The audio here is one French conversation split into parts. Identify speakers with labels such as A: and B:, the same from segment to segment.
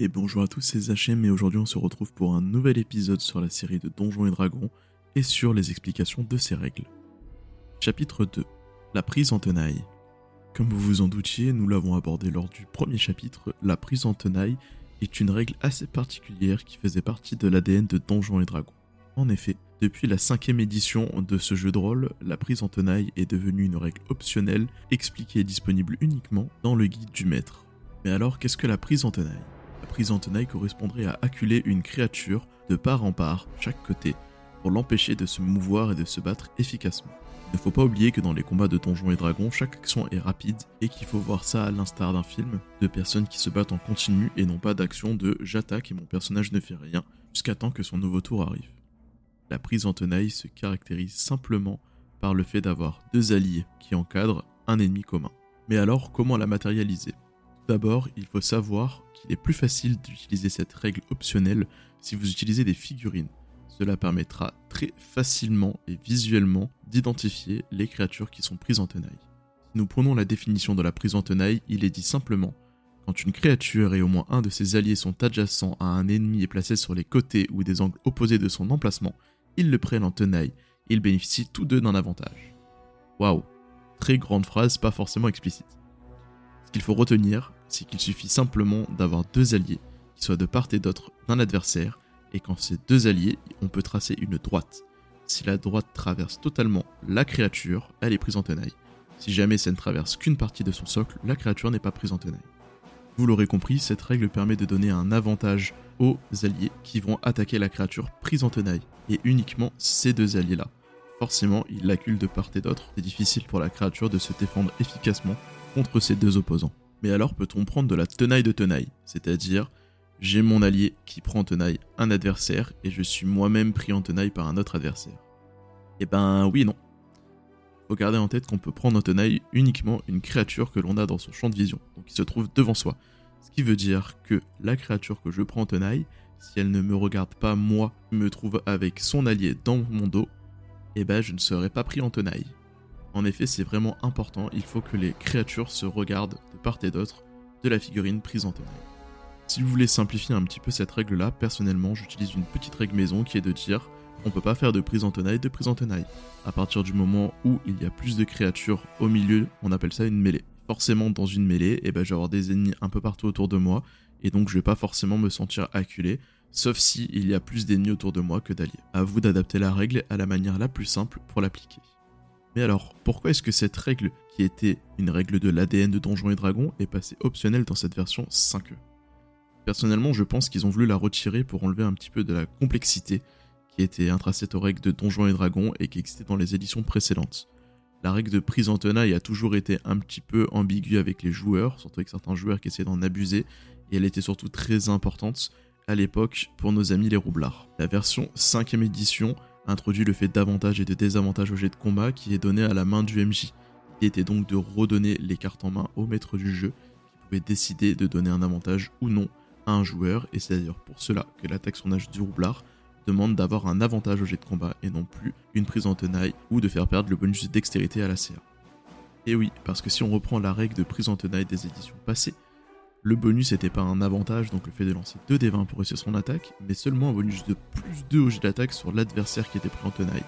A: Et bonjour à tous, c'est Zachem et aujourd'hui on se retrouve pour un nouvel épisode sur la série de Donjons et Dragons et sur les explications de ces règles. Chapitre 2 La prise en tenaille. Comme vous vous en doutiez, nous l'avons abordé lors du premier chapitre, la prise en tenaille est une règle assez particulière qui faisait partie de l'ADN de Donjons et Dragons. En effet, depuis la cinquième édition de ce jeu de rôle, la prise en tenaille est devenue une règle optionnelle, expliquée et disponible uniquement dans le guide du maître. Mais alors, qu'est-ce que la prise en tenaille? Prise en tenaille correspondrait à acculer une créature de part en part, chaque côté, pour l'empêcher de se mouvoir et de se battre efficacement. Il ne faut pas oublier que dans les combats de donjons et dragons, chaque action est rapide et qu'il faut voir ça à l'instar d'un film de personnes qui se battent en continu et non pas d'action de j'attaque et mon personnage ne fait rien jusqu'à temps que son nouveau tour arrive. La prise en tenaille se caractérise simplement par le fait d'avoir deux alliés qui encadrent un ennemi commun. Mais alors, comment la matérialiser? D'abord, il faut savoir qu'il est plus facile d'utiliser cette règle optionnelle si vous utilisez des figurines. Cela permettra très facilement et visuellement d'identifier les créatures qui sont prises en tenaille. Si nous prenons la définition de la prise en tenaille, il est dit simplement quand une créature et au moins un de ses alliés sont adjacents à un ennemi et placés sur les côtés ou des angles opposés de son emplacement, ils le prennent en tenaille et ils bénéficient tous deux d'un avantage. Waouh Très grande phrase, pas forcément explicite. Ce qu'il faut retenir, c'est qu'il suffit simplement d'avoir deux alliés qui soient de part et d'autre d'un adversaire, et quand ces deux alliés, on peut tracer une droite. Si la droite traverse totalement la créature, elle est prise en tenaille. Si jamais ça ne traverse qu'une partie de son socle, la créature n'est pas prise en tenaille. Vous l'aurez compris, cette règle permet de donner un avantage aux alliés qui vont attaquer la créature prise en tenaille, et uniquement ces deux alliés-là. Forcément, ils l'acculent de part et d'autre, c'est difficile pour la créature de se défendre efficacement contre ses deux opposants. Mais alors peut-on prendre de la tenaille de tenaille? C'est-à-dire, j'ai mon allié qui prend en tenaille un adversaire et je suis moi-même pris en tenaille par un autre adversaire. Eh ben oui et non. Faut garder en tête qu'on peut prendre en tenaille uniquement une créature que l'on a dans son champ de vision, donc qui se trouve devant soi. Ce qui veut dire que la créature que je prends en tenaille, si elle ne me regarde pas moi, me trouve avec son allié dans mon dos, eh ben je ne serai pas pris en tenaille. En effet, c'est vraiment important, il faut que les créatures se regardent de part et d'autre de la figurine prise en tenaille. Si vous voulez simplifier un petit peu cette règle-là, personnellement, j'utilise une petite règle maison qui est de dire on peut pas faire de prise en tenaille de prise en tenaille. À partir du moment où il y a plus de créatures au milieu, on appelle ça une mêlée. Forcément, dans une mêlée, eh ben, je vais avoir des ennemis un peu partout autour de moi, et donc je vais pas forcément me sentir acculé, sauf si il y a plus d'ennemis autour de moi que d'alliés. À vous d'adapter la règle à la manière la plus simple pour l'appliquer. Mais alors, pourquoi est-ce que cette règle, qui était une règle de l'ADN de Donjons et Dragons, est passée optionnelle dans cette version 5e Personnellement, je pense qu'ils ont voulu la retirer pour enlever un petit peu de la complexité qui était intracée aux règles de Donjons et Dragons et qui existait dans les éditions précédentes. La règle de prise en tenaille a toujours été un petit peu ambiguë avec les joueurs, surtout avec certains joueurs qui essaient d'en abuser, et elle était surtout très importante à l'époque pour nos amis les roublards. La version 5ème édition introduit le fait d'avantages et de désavantages au jet de combat qui est donné à la main du MJ. Il était donc de redonner les cartes en main au maître du jeu, qui pouvait décider de donner un avantage ou non à un joueur, et c'est d'ailleurs pour cela que l'attaque son âge du roublard demande d'avoir un avantage au jet de combat et non plus une prise en tenaille ou de faire perdre le bonus de dextérité à la CA. Et oui, parce que si on reprend la règle de prise en tenaille des éditions passées, le bonus n'était pas un avantage, donc le fait de lancer 2 d 20 pour réussir son attaque, mais seulement un bonus de plus 2 au jet d'attaque sur l'adversaire qui était pris en tenaille.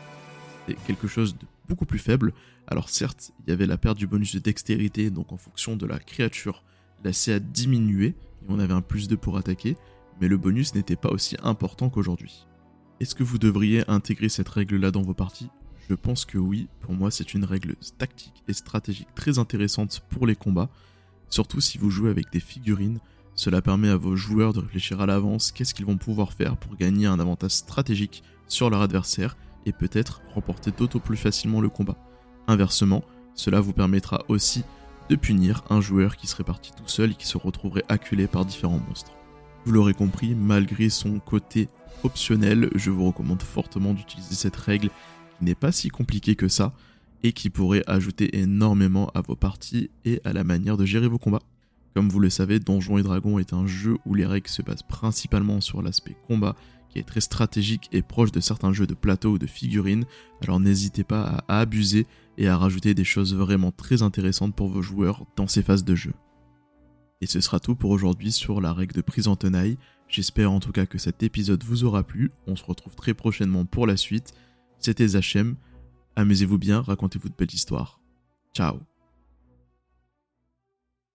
A: C'était quelque chose de beaucoup plus faible. Alors certes, il y avait la perte du bonus de dextérité, donc en fonction de la créature, la CA diminuait, et on avait un plus 2 pour attaquer, mais le bonus n'était pas aussi important qu'aujourd'hui. Est-ce que vous devriez intégrer cette règle-là dans vos parties? Je pense que oui, pour moi c'est une règle tactique et stratégique très intéressante pour les combats, Surtout si vous jouez avec des figurines, cela permet à vos joueurs de réfléchir à l'avance qu'est-ce qu'ils vont pouvoir faire pour gagner un avantage stratégique sur leur adversaire et peut-être remporter d'autant plus facilement le combat. Inversement, cela vous permettra aussi de punir un joueur qui serait parti tout seul et qui se retrouverait acculé par différents monstres. Vous l'aurez compris, malgré son côté optionnel, je vous recommande fortement d'utiliser cette règle qui n'est pas si compliquée que ça, et qui pourrait ajouter énormément à vos parties et à la manière de gérer vos combats. Comme vous le savez, Donjons et Dragons est un jeu où les règles se basent principalement sur l'aspect combat, qui est très stratégique et proche de certains jeux de plateau ou de figurines, alors n'hésitez pas à abuser et à rajouter des choses vraiment très intéressantes pour vos joueurs dans ces phases de jeu. Et ce sera tout pour aujourd'hui sur la règle de prise en tenaille. J'espère en tout cas que cet épisode vous aura plu. On se retrouve très prochainement pour la suite. C'était Zachem. Amusez-vous bien, racontez-vous de belles histoires. Ciao